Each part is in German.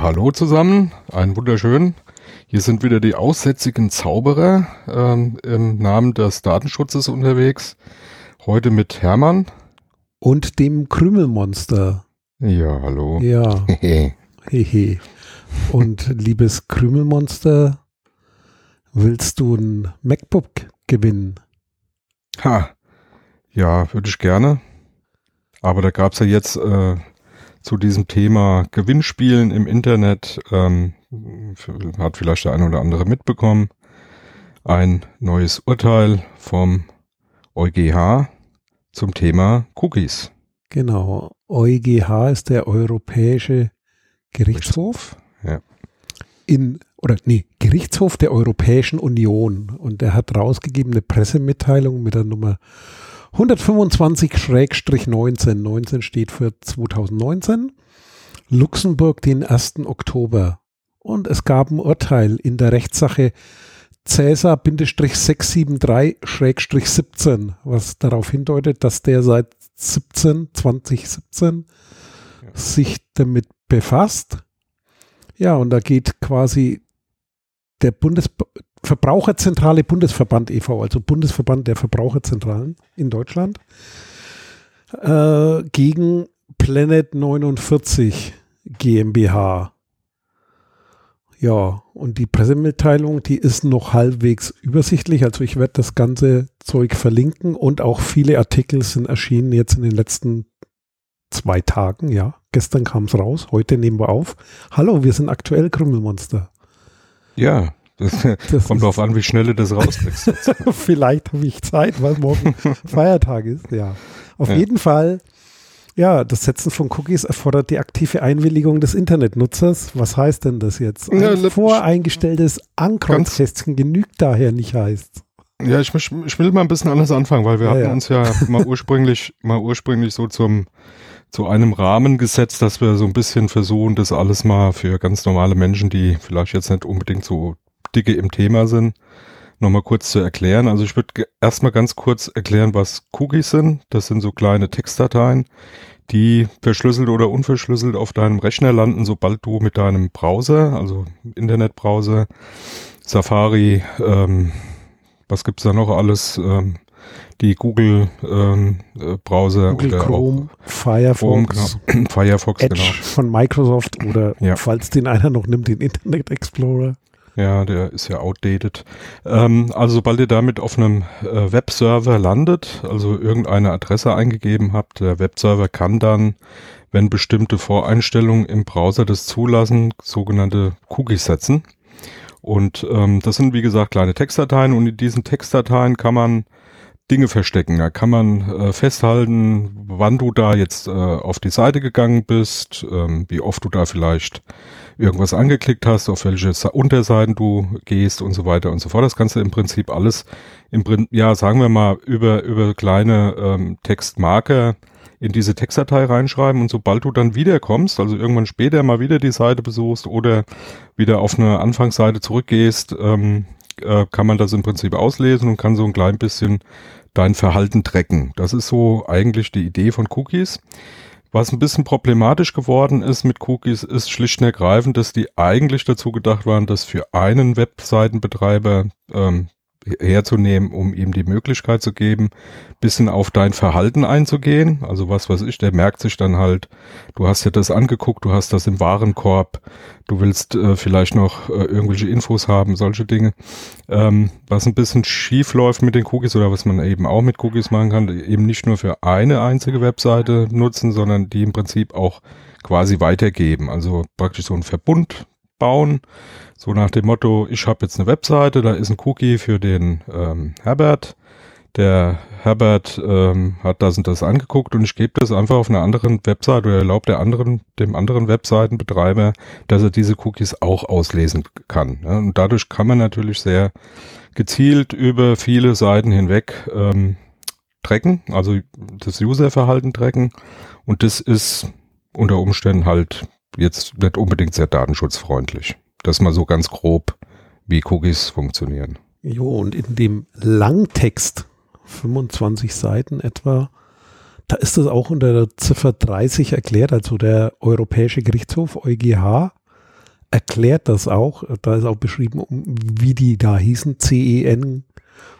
Ja, hallo zusammen, einen wunderschönen. Hier sind wieder die aussätzigen Zauberer ähm, im Namen des Datenschutzes unterwegs. Heute mit Hermann. Und dem Krümelmonster. Ja, hallo. Ja. Hehe. Und liebes Krümelmonster, willst du ein MacBook gewinnen? Ha. Ja, würde ich gerne. Aber da gab es ja jetzt äh, zu diesem Thema Gewinnspielen im Internet, ähm, hat vielleicht der eine oder andere mitbekommen, ein neues Urteil vom EuGH zum Thema Cookies. Genau. EuGH ist der Europäische Gerichtshof. Ja. In, oder nee, Gerichtshof der Europäischen Union. Und der hat rausgegeben eine Pressemitteilung mit der Nummer 125-19. 19 steht für 2019. Luxemburg den 1. Oktober. Und es gab ein Urteil in der Rechtssache Cäsar-673-17, was darauf hindeutet, dass der seit 17, 2017 ja. sich damit befasst. Ja, und da geht quasi der Bundes Verbraucherzentrale Bundesverband e.V., also Bundesverband der Verbraucherzentralen in Deutschland, äh, gegen Planet 49 GmbH. Ja, und die Pressemitteilung, die ist noch halbwegs übersichtlich. Also ich werde das ganze Zeug verlinken und auch viele Artikel sind erschienen jetzt in den letzten zwei Tagen. Ja, gestern kam es raus, heute nehmen wir auf. Hallo, wir sind aktuell Krümmelmonster. Ja, das, das kommt darauf an, wie schnell du das rauskriegst. Vielleicht habe ich Zeit, weil morgen Feiertag ist. Ja, auf ja. jeden Fall ja, das Setzen von Cookies erfordert die aktive Einwilligung des Internetnutzers. Was heißt denn das jetzt? Ein ja, voreingestelltes Ankreuzkästchen genügt daher nicht heißt. Ja, ich, ich, will mal ein bisschen anders anfangen, weil wir ja, hatten ja. uns ja mal ursprünglich, mal ursprünglich so zum, zu einem Rahmen gesetzt, dass wir so ein bisschen versuchen, das alles mal für ganz normale Menschen, die vielleicht jetzt nicht unbedingt so dicke im Thema sind, nochmal kurz zu erklären. Also ich würde erstmal ganz kurz erklären, was Cookies sind. Das sind so kleine Textdateien, die verschlüsselt oder unverschlüsselt auf deinem Rechner landen, sobald du mit deinem Browser, also Internetbrowser, Safari, ähm, was gibt's da noch alles, ähm, die Google ähm, äh, Browser Google oder Chrome, Firefox, Chrome, genau. Firefox Edge genau. von Microsoft oder ja. falls den einer noch nimmt, den Internet Explorer. Ja, der ist ja outdated. Ähm, also sobald ihr damit auf einem äh, Webserver landet, also irgendeine Adresse eingegeben habt, der Webserver kann dann, wenn bestimmte Voreinstellungen im Browser das zulassen, sogenannte Cookies setzen. Und ähm, das sind wie gesagt kleine Textdateien und in diesen Textdateien kann man Dinge verstecken. Da kann man äh, festhalten, wann du da jetzt äh, auf die Seite gegangen bist, ähm, wie oft du da vielleicht irgendwas angeklickt hast, auf welche Unterseiten du gehst und so weiter und so fort. Das kannst du im Prinzip alles, im Prin ja, sagen wir mal, über, über kleine ähm, Textmarker in diese Textdatei reinschreiben und sobald du dann wiederkommst, also irgendwann später mal wieder die Seite besuchst oder wieder auf eine Anfangsseite zurückgehst, ähm, äh, kann man das im Prinzip auslesen und kann so ein klein bisschen dein Verhalten tracken. Das ist so eigentlich die Idee von Cookies. Was ein bisschen problematisch geworden ist mit Cookies, ist schlicht und ergreifend, dass die eigentlich dazu gedacht waren, das für einen Webseitenbetreiber ähm, herzunehmen, um ihm die Möglichkeit zu geben, bisschen auf dein Verhalten einzugehen. Also was weiß ich, der merkt sich dann halt, du hast dir das angeguckt, du hast das im Warenkorb, du willst äh, vielleicht noch äh, irgendwelche Infos haben, solche Dinge. Ähm, was ein bisschen schief läuft mit den Cookies oder was man eben auch mit Cookies machen kann, eben nicht nur für eine einzige Webseite nutzen, sondern die im Prinzip auch quasi weitergeben. Also praktisch so ein Verbund bauen. So nach dem Motto, ich habe jetzt eine Webseite, da ist ein Cookie für den ähm, Herbert. Der Herbert ähm, hat das und das angeguckt und ich gebe das einfach auf einer anderen Webseite oder erlaubt der anderen, dem anderen Webseitenbetreiber, dass er diese Cookies auch auslesen kann. Ja, und dadurch kann man natürlich sehr gezielt über viele Seiten hinweg ähm, tracken, also das Userverhalten tracken. Und das ist unter Umständen halt jetzt nicht unbedingt sehr datenschutzfreundlich. Das mal so ganz grob, wie Cookies funktionieren. Jo, und in dem Langtext, 25 Seiten etwa, da ist das auch unter der Ziffer 30 erklärt, also der Europäische Gerichtshof, EuGH, erklärt das auch. Da ist auch beschrieben, wie die da hießen. CEN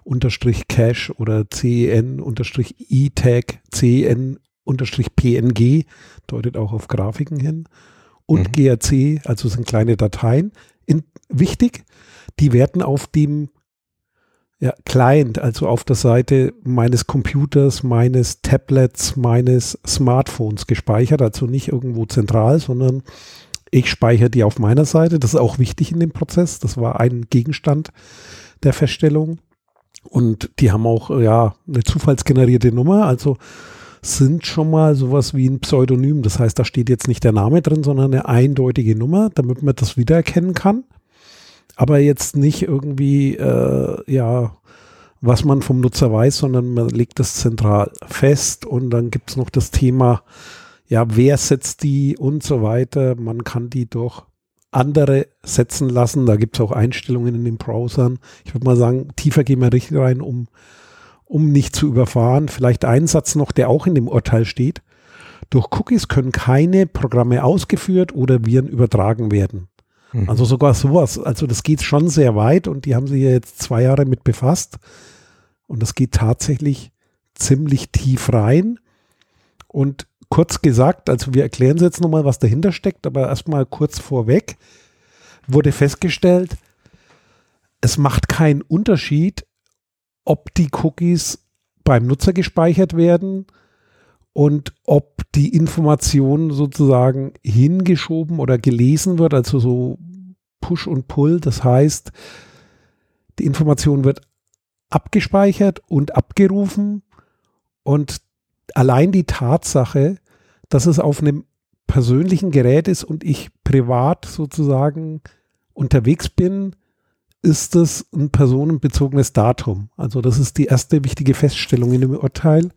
unterstrich Cache oder CEN unterstrich E-Tag, CEN unterstrich PNG, deutet auch auf Grafiken hin. Und mhm. GRC, also sind kleine Dateien. In, wichtig, die werden auf dem ja, Client, also auf der Seite meines Computers, meines Tablets, meines Smartphones gespeichert, also nicht irgendwo zentral, sondern ich speichere die auf meiner Seite. Das ist auch wichtig in dem Prozess. Das war ein Gegenstand der Feststellung. Und die haben auch ja eine zufallsgenerierte Nummer, also sind schon mal sowas wie ein Pseudonym. Das heißt, da steht jetzt nicht der Name drin, sondern eine eindeutige Nummer, damit man das wiedererkennen kann aber jetzt nicht irgendwie, äh, ja, was man vom Nutzer weiß, sondern man legt das zentral fest und dann gibt es noch das Thema, ja, wer setzt die und so weiter. Man kann die durch andere setzen lassen. Da gibt es auch Einstellungen in den Browsern. Ich würde mal sagen, tiefer gehen wir richtig rein, um, um nicht zu überfahren. Vielleicht ein Satz noch, der auch in dem Urteil steht. Durch Cookies können keine Programme ausgeführt oder Viren übertragen werden. Mhm. Also sogar sowas. Also das geht schon sehr weit und die haben sich ja jetzt zwei Jahre mit befasst. Und das geht tatsächlich ziemlich tief rein. Und kurz gesagt, also wir erklären es jetzt nochmal, was dahinter steckt, aber erstmal kurz vorweg wurde festgestellt, es macht keinen Unterschied, ob die Cookies beim Nutzer gespeichert werden und ob die Information sozusagen hingeschoben oder gelesen wird, also so Push und Pull. Das heißt, die Information wird abgespeichert und abgerufen und allein die Tatsache, dass es auf einem persönlichen Gerät ist und ich privat sozusagen unterwegs bin, ist es ein personenbezogenes Datum. Also das ist die erste wichtige Feststellung in dem Urteil.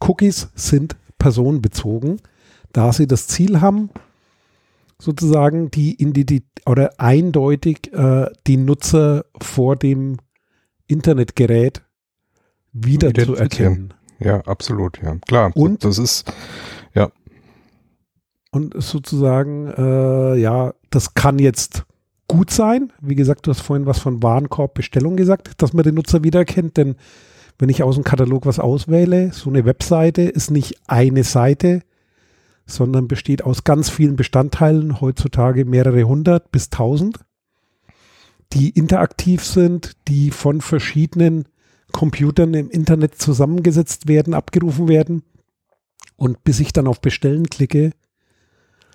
Cookies sind personenbezogen, da sie das Ziel haben, sozusagen die, die oder eindeutig äh, die Nutzer vor dem Internetgerät wieder zu erkennen. Ja, absolut, ja. Klar. Und das ist, ja. Und sozusagen, äh, ja, das kann jetzt gut sein. Wie gesagt, du hast vorhin was von Warenkorbbestellung gesagt, dass man den Nutzer wiedererkennt, denn wenn ich aus dem Katalog was auswähle, so eine Webseite ist nicht eine Seite, sondern besteht aus ganz vielen Bestandteilen, heutzutage mehrere hundert bis tausend, die interaktiv sind, die von verschiedenen Computern im Internet zusammengesetzt werden, abgerufen werden. Und bis ich dann auf Bestellen klicke,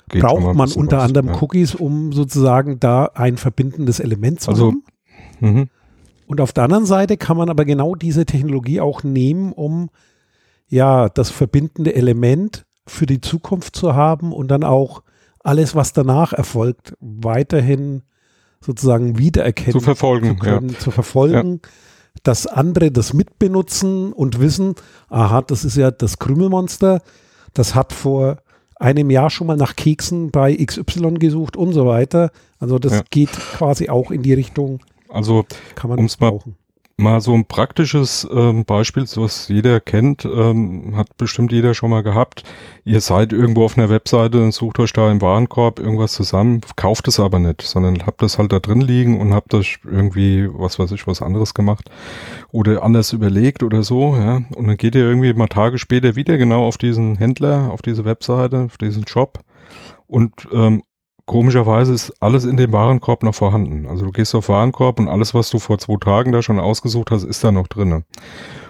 Geht braucht man unter anderem ja. Cookies, um sozusagen da ein verbindendes Element zu also, haben. Mh. Und auf der anderen Seite kann man aber genau diese Technologie auch nehmen, um ja das verbindende Element für die Zukunft zu haben und dann auch alles, was danach erfolgt, weiterhin sozusagen wiedererkennen zu verfolgen, zu, können, ja. zu verfolgen, ja. dass andere das mitbenutzen und wissen, aha, das ist ja das Krümelmonster, das hat vor einem Jahr schon mal nach Keksen bei XY gesucht und so weiter. Also das ja. geht quasi auch in die Richtung, also, um es mal, mal so ein praktisches ähm, Beispiel, was jeder kennt, ähm, hat bestimmt jeder schon mal gehabt. Ihr seid irgendwo auf einer Webseite und sucht euch da im Warenkorb irgendwas zusammen, kauft es aber nicht, sondern habt das halt da drin liegen und habt das irgendwie, was weiß ich, was anderes gemacht oder anders überlegt oder so, ja. Und dann geht ihr irgendwie mal Tage später wieder genau auf diesen Händler, auf diese Webseite, auf diesen Shop und ähm, komischerweise ist alles in dem Warenkorb noch vorhanden. Also du gehst auf Warenkorb und alles, was du vor zwei Tagen da schon ausgesucht hast, ist da noch drinne.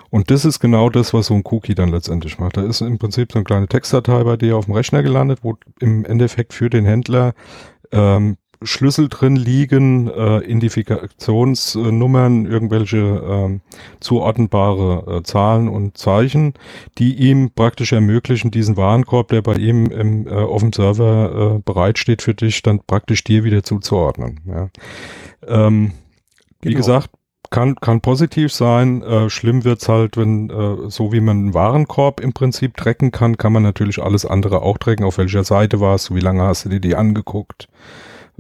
Und das ist genau das, was so ein Cookie dann letztendlich macht. Da ist im Prinzip so eine kleine Textdatei bei dir auf dem Rechner gelandet, wo im Endeffekt für den Händler ähm, Schlüssel drin liegen, äh, Identifikationsnummern, irgendwelche äh, zuordnenbare äh, Zahlen und Zeichen, die ihm praktisch ermöglichen, diesen Warenkorb, der bei ihm im, äh, auf dem Server äh, bereitsteht für dich, dann praktisch dir wieder zuzuordnen. Ja. Ähm, genau. Wie gesagt, kann, kann positiv sein. Äh, schlimm wird's halt, wenn äh, so wie man einen Warenkorb im Prinzip tracken kann, kann man natürlich alles andere auch tracken. Auf welcher Seite warst du, wie lange hast du dir die angeguckt?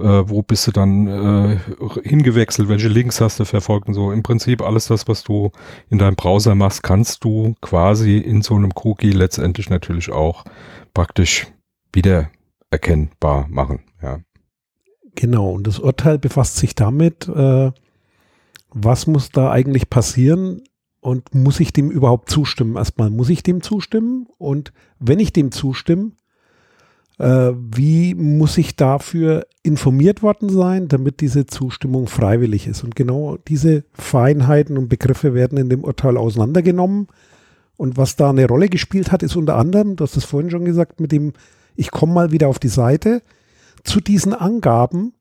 Äh, wo bist du dann äh, hingewechselt, welche Links hast du verfolgt und so. Im Prinzip alles das, was du in deinem Browser machst, kannst du quasi in so einem Cookie letztendlich natürlich auch praktisch wieder erkennbar machen. Ja. Genau, und das Urteil befasst sich damit, äh, was muss da eigentlich passieren und muss ich dem überhaupt zustimmen? Erstmal muss ich dem zustimmen und wenn ich dem zustimme, wie muss ich dafür informiert worden sein, damit diese Zustimmung freiwillig ist? Und genau diese Feinheiten und Begriffe werden in dem Urteil auseinandergenommen. Und was da eine Rolle gespielt hat, ist unter anderem, du hast es vorhin schon gesagt, mit dem, ich komme mal wieder auf die Seite, zu diesen Angaben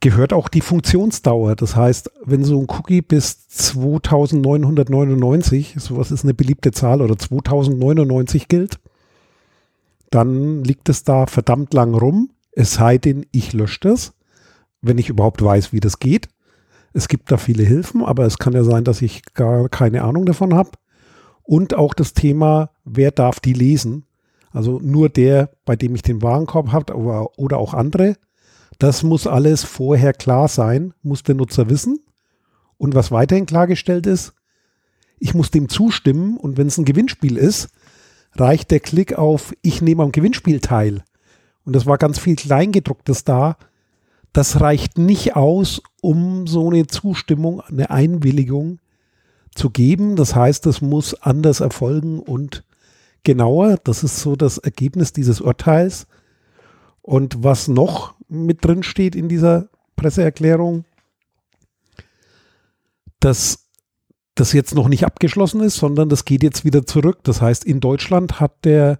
gehört auch die Funktionsdauer. Das heißt, wenn so ein Cookie bis 2999, sowas ist eine beliebte Zahl, oder 2099 gilt, dann liegt es da verdammt lang rum. Es sei denn, ich lösche das, wenn ich überhaupt weiß, wie das geht. Es gibt da viele Hilfen, aber es kann ja sein, dass ich gar keine Ahnung davon habe. Und auch das Thema, wer darf die lesen? Also nur der, bei dem ich den Warenkorb habe oder, auch andere. Das muss alles vorher klar sein, muss der Nutzer wissen. Und was weiterhin klargestellt ist, ich muss dem zustimmen und wenn es ein Gewinnspiel ist, reicht der Klick auf Ich nehme am Gewinnspiel teil. Und das war ganz viel Kleingedrucktes da. Das reicht nicht aus, um so eine Zustimmung, eine Einwilligung zu geben. Das heißt, es muss anders erfolgen und genauer. Das ist so das Ergebnis dieses Urteils. Und was noch mit drin steht in dieser Presseerklärung, dass das jetzt noch nicht abgeschlossen ist, sondern das geht jetzt wieder zurück. Das heißt, in Deutschland hat der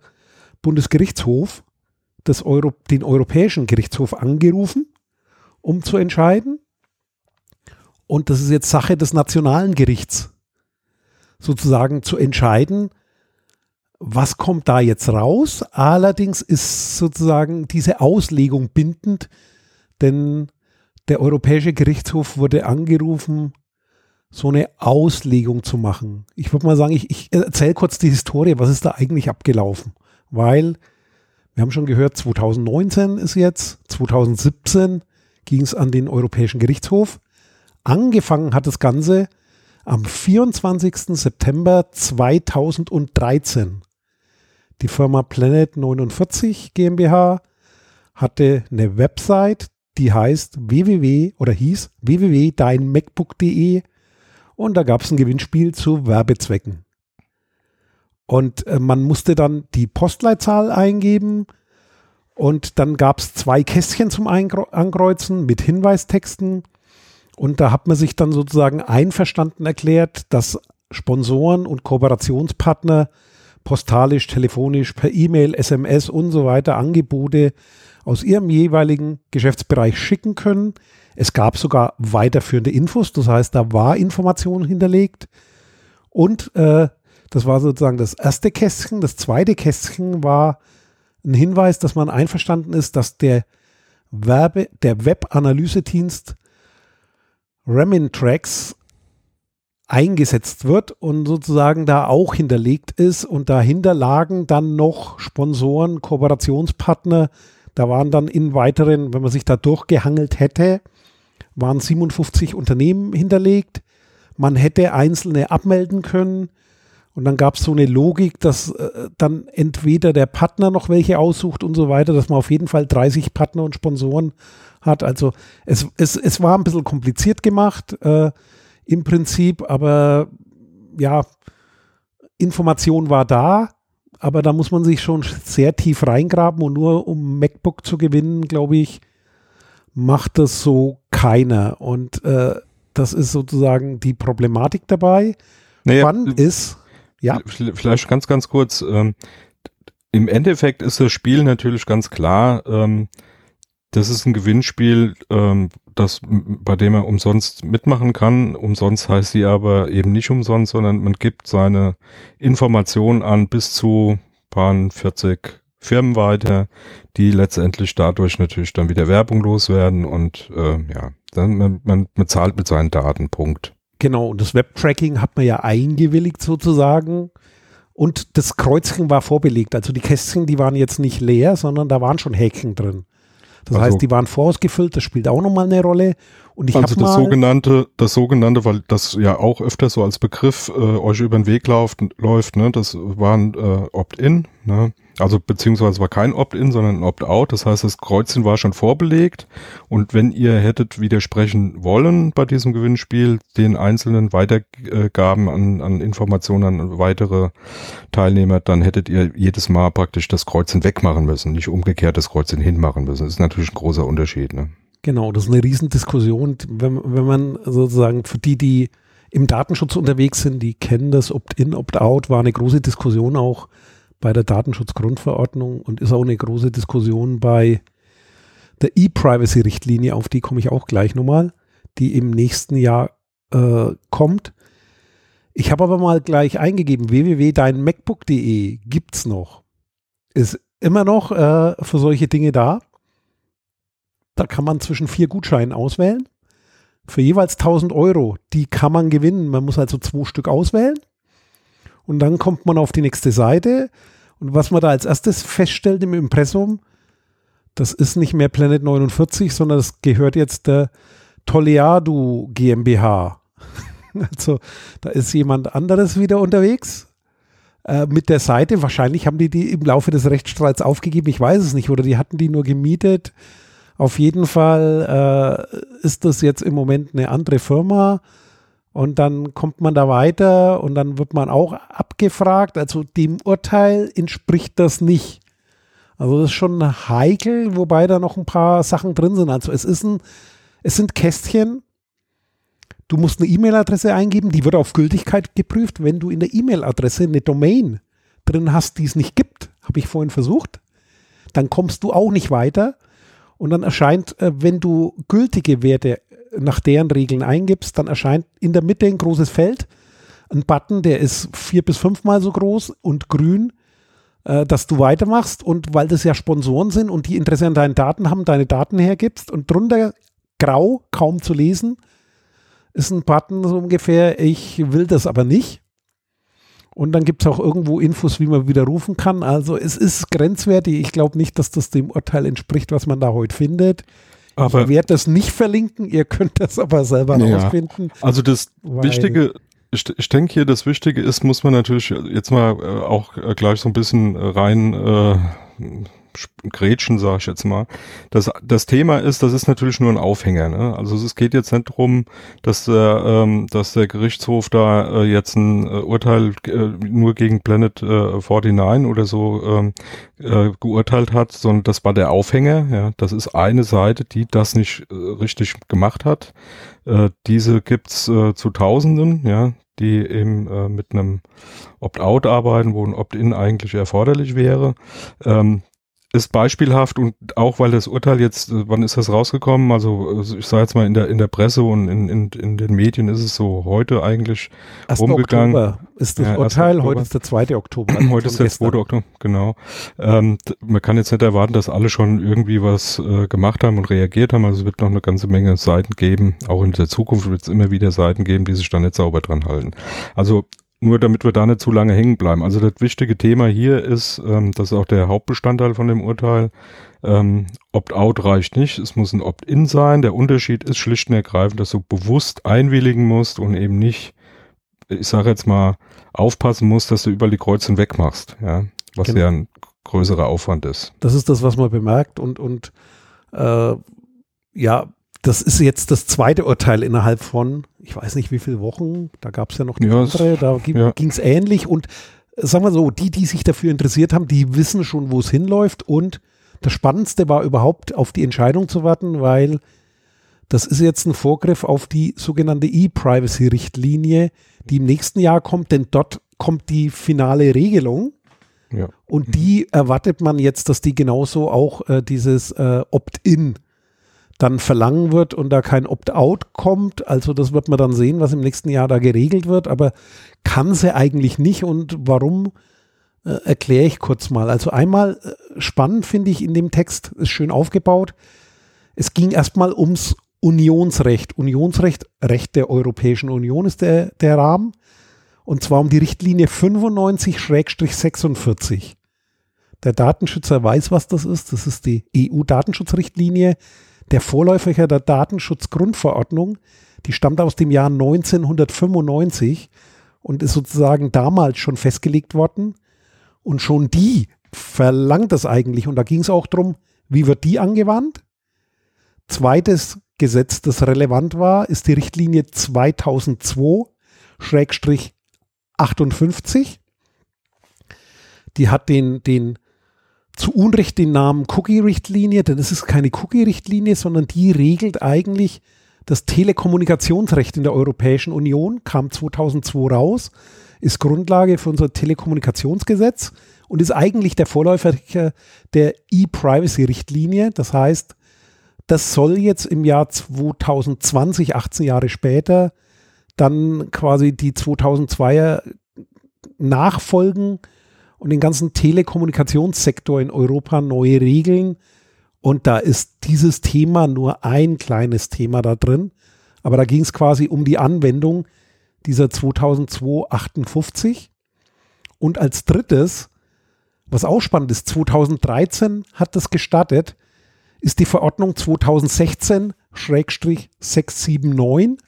Bundesgerichtshof das Euro, den Europäischen Gerichtshof angerufen, um zu entscheiden. Und das ist jetzt Sache des nationalen Gerichts, sozusagen zu entscheiden, was kommt da jetzt raus? Allerdings ist sozusagen diese Auslegung bindend, denn der Europäische Gerichtshof wurde angerufen, so eine Auslegung zu machen. Ich würde mal sagen, ich, ich erzähle kurz die Historie, was ist da eigentlich abgelaufen? Weil wir haben schon gehört, 2019 ist jetzt, 2017 ging es an den Europäischen Gerichtshof. Angefangen hat das Ganze am 24. September 2013. Die Firma Planet 49 GmbH hatte eine Website, die heißt www oder hieß www.deinmacbook.de und da gab es ein Gewinnspiel zu Werbezwecken. Und äh, man musste dann die Postleitzahl eingeben und dann gab es zwei Kästchen zum Ankreuzen mit Hinweistexten. Und da hat man sich dann sozusagen einverstanden erklärt, dass Sponsoren und Kooperationspartner postalisch, telefonisch, per E-Mail, SMS und so weiter Angebote aus ihrem jeweiligen Geschäftsbereich schicken können. Es gab sogar weiterführende Infos, das heißt, da war Information hinterlegt. Und äh, das war sozusagen das erste Kästchen. Das zweite Kästchen war ein Hinweis, dass man einverstanden ist, dass der Werbe, der Web-Analysedienst Remintrax eingesetzt wird und sozusagen da auch hinterlegt ist und dahinter lagen dann noch Sponsoren, Kooperationspartner. Da waren dann in weiteren, wenn man sich da durchgehangelt hätte, waren 57 Unternehmen hinterlegt. Man hätte einzelne abmelden können. Und dann gab es so eine Logik, dass äh, dann entweder der Partner noch welche aussucht und so weiter, dass man auf jeden Fall 30 Partner und Sponsoren hat. Also es, es, es war ein bisschen kompliziert gemacht. Äh, im Prinzip, aber ja, Information war da, aber da muss man sich schon sehr tief reingraben und nur um MacBook zu gewinnen, glaube ich, macht das so keiner. Und äh, das ist sozusagen die Problematik dabei. Naja, Spannend ist, ja. Vielleicht ganz, ganz kurz. Ähm, Im Endeffekt ist das Spiel natürlich ganz klar. Ähm, das ist ein Gewinnspiel, ähm, das, bei dem er umsonst mitmachen kann. Umsonst heißt sie aber eben nicht umsonst, sondern man gibt seine Informationen an bis zu paar 40 Firmen weiter, die letztendlich dadurch natürlich dann wieder Werbung loswerden und äh, ja, dann man, man, man zahlt mit seinen Daten, Punkt. Genau, und das Webtracking hat man ja eingewilligt sozusagen. Und das Kreuzchen war vorbelegt. Also die Kästchen, die waren jetzt nicht leer, sondern da waren schon Häkchen drin. Das also, heißt, die waren vorausgefüllt, das spielt auch nochmal eine Rolle. Und ich also das sogenannte, das sogenannte, weil das ja auch öfter so als Begriff äh, euch über den Weg läuft, läuft ne? das waren äh, Opt-in, ne? Also beziehungsweise war kein Opt-in, sondern ein Opt-out. Das heißt, das Kreuzchen war schon vorbelegt. Und wenn ihr hättet widersprechen wollen bei diesem Gewinnspiel, den einzelnen Weitergaben an, an Informationen an weitere Teilnehmer, dann hättet ihr jedes Mal praktisch das Kreuzchen wegmachen müssen, nicht umgekehrt das Kreuzchen hinmachen müssen. Das ist natürlich ein großer Unterschied. Ne? Genau, das ist eine Riesendiskussion. Wenn, wenn man sozusagen für die, die im Datenschutz unterwegs sind, die kennen das Opt-in, Opt-out, war eine große Diskussion auch bei der Datenschutzgrundverordnung und ist auch eine große Diskussion bei der E-Privacy-Richtlinie, auf die komme ich auch gleich nochmal, die im nächsten Jahr äh, kommt. Ich habe aber mal gleich eingegeben, www.deinmacbook.de gibt es noch. Ist immer noch äh, für solche Dinge da. Da kann man zwischen vier Gutscheinen auswählen. Für jeweils 1000 Euro. Die kann man gewinnen. Man muss also zwei Stück auswählen. Und dann kommt man auf die nächste Seite. Und was man da als erstes feststellt im Impressum, das ist nicht mehr Planet 49, sondern das gehört jetzt der Toleado GmbH. Also da ist jemand anderes wieder unterwegs äh, mit der Seite. Wahrscheinlich haben die die im Laufe des Rechtsstreits aufgegeben. Ich weiß es nicht. Oder die hatten die nur gemietet. Auf jeden Fall äh, ist das jetzt im Moment eine andere Firma und dann kommt man da weiter und dann wird man auch abgefragt. Also dem Urteil entspricht das nicht. Also das ist schon heikel, wobei da noch ein paar Sachen drin sind. Also es ist ein, es sind Kästchen. Du musst eine E-Mail-Adresse eingeben, die wird auf Gültigkeit geprüft. Wenn du in der E-Mail-Adresse eine Domain drin hast, die es nicht gibt, habe ich vorhin versucht, dann kommst du auch nicht weiter. Und dann erscheint, äh, wenn du gültige Werte nach deren Regeln eingibst, dann erscheint in der Mitte ein großes Feld, ein Button, der ist vier bis fünfmal so groß und grün, äh, dass du weitermachst. Und weil das ja Sponsoren sind und die Interesse an deinen Daten haben, deine Daten hergibst und drunter grau, kaum zu lesen, ist ein Button so ungefähr, ich will das aber nicht. Und dann gibt es auch irgendwo Infos, wie man widerrufen kann. Also es ist grenzwertig. Ich glaube nicht, dass das dem Urteil entspricht, was man da heute findet. Aber ich werde das nicht verlinken, ihr könnt das aber selber ja, rausfinden. Also das Wichtige, ich, denke hier, das Wichtige ist, muss man natürlich jetzt mal äh, auch äh, gleich so ein bisschen rein äh, Gretchen, sage ich jetzt mal. Das, das Thema ist, das ist natürlich nur ein Aufhänger. Ne? Also es geht jetzt nicht darum, dass der, ähm, dass der Gerichtshof da äh, jetzt ein äh, Urteil äh, nur gegen Planet äh, 49 oder so ähm, äh, geurteilt hat, sondern das war der Aufhänger. Ja? Das ist eine Seite, die das nicht äh, richtig gemacht hat. Äh, diese gibt's äh, zu Tausenden, ja, die eben äh, mit einem Opt-out arbeiten, wo ein Opt-in eigentlich erforderlich wäre. Ähm, ist beispielhaft und auch weil das Urteil jetzt, äh, wann ist das rausgekommen? Also, also ich sage jetzt mal in der in der Presse und in, in, in den Medien ist es so heute eigentlich 1. rumgegangen. Oktober ist das ja, Urteil, heute ist der 2. Oktober. Also heute ist der 2. Oktober, genau. Ähm, man kann jetzt nicht erwarten, dass alle schon irgendwie was äh, gemacht haben und reagiert haben. Also es wird noch eine ganze Menge Seiten geben. Auch in der Zukunft wird es immer wieder Seiten geben, die sich da nicht sauber dran halten. Also nur damit wir da nicht zu lange hängen bleiben. Also das wichtige Thema hier ist, ähm, das ist auch der Hauptbestandteil von dem Urteil, ähm, Opt-out reicht nicht, es muss ein Opt-in sein. Der Unterschied ist schlicht und ergreifend, dass du bewusst einwilligen musst und eben nicht, ich sage jetzt mal, aufpassen musst, dass du überall die Kreuzen wegmachst, ja, was genau. ja ein größerer Aufwand ist. Das ist das, was man bemerkt und, und äh, ja, das ist jetzt das zweite Urteil innerhalb von, ich weiß nicht wie viele Wochen, da gab es ja noch eine ja, andere, da ja. ging es ähnlich und äh, sagen wir so, die, die sich dafür interessiert haben, die wissen schon, wo es hinläuft und das Spannendste war überhaupt auf die Entscheidung zu warten, weil das ist jetzt ein Vorgriff auf die sogenannte E-Privacy-Richtlinie, die im nächsten Jahr kommt, denn dort kommt die finale Regelung. Ja. Und die erwartet man jetzt, dass die genauso auch äh, dieses äh, Opt-in dann verlangen wird und da kein Opt-out kommt. Also das wird man dann sehen, was im nächsten Jahr da geregelt wird. Aber kann sie eigentlich nicht und warum äh, erkläre ich kurz mal. Also einmal äh, spannend finde ich in dem Text, ist schön aufgebaut. Es ging erstmal ums Unionsrecht. Unionsrecht, Recht der Europäischen Union ist der, der Rahmen. Und zwar um die Richtlinie 95-46. Der Datenschützer weiß, was das ist. Das ist die EU-Datenschutzrichtlinie der Vorläufer der Datenschutzgrundverordnung, die stammt aus dem Jahr 1995 und ist sozusagen damals schon festgelegt worden. Und schon die verlangt das eigentlich? Und da ging es auch darum, wie wird die angewandt? Zweites Gesetz, das relevant war, ist die Richtlinie 2002-58. Die hat den, den zu Unrecht den Namen Cookie-Richtlinie, denn es ist keine Cookie-Richtlinie, sondern die regelt eigentlich das Telekommunikationsrecht in der Europäischen Union, kam 2002 raus, ist Grundlage für unser Telekommunikationsgesetz und ist eigentlich der Vorläufer der E-Privacy-Richtlinie. Das heißt, das soll jetzt im Jahr 2020, 18 Jahre später, dann quasi die 2002er nachfolgen und den ganzen Telekommunikationssektor in Europa neu regeln. Und da ist dieses Thema nur ein kleines Thema da drin. Aber da ging es quasi um die Anwendung dieser 2002 58. Und als drittes, was auch spannend ist, 2013 hat das gestartet, ist die Verordnung 2016-679,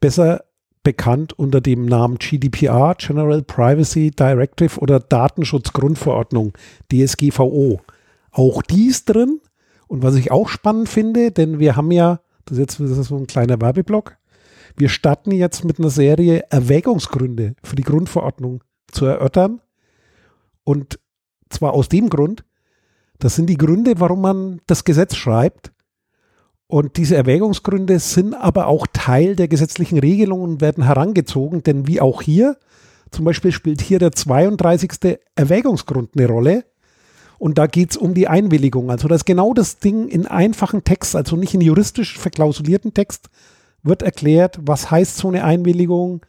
besser bekannt unter dem Namen GDPR, General Privacy Directive oder Datenschutzgrundverordnung, DSGVO. Auch die ist drin. Und was ich auch spannend finde, denn wir haben ja, das ist jetzt das ist so ein kleiner Werbeblock, wir starten jetzt mit einer Serie Erwägungsgründe für die Grundverordnung zu erörtern. Und zwar aus dem Grund, das sind die Gründe, warum man das Gesetz schreibt. Und diese Erwägungsgründe sind aber auch Teil der gesetzlichen Regelungen und werden herangezogen, denn wie auch hier, zum Beispiel spielt hier der 32. Erwägungsgrund eine Rolle. Und da geht es um die Einwilligung. Also das ist genau das Ding in einfachen Text, also nicht in juristisch verklausulierten Text, wird erklärt, was heißt so eine Einwilligung,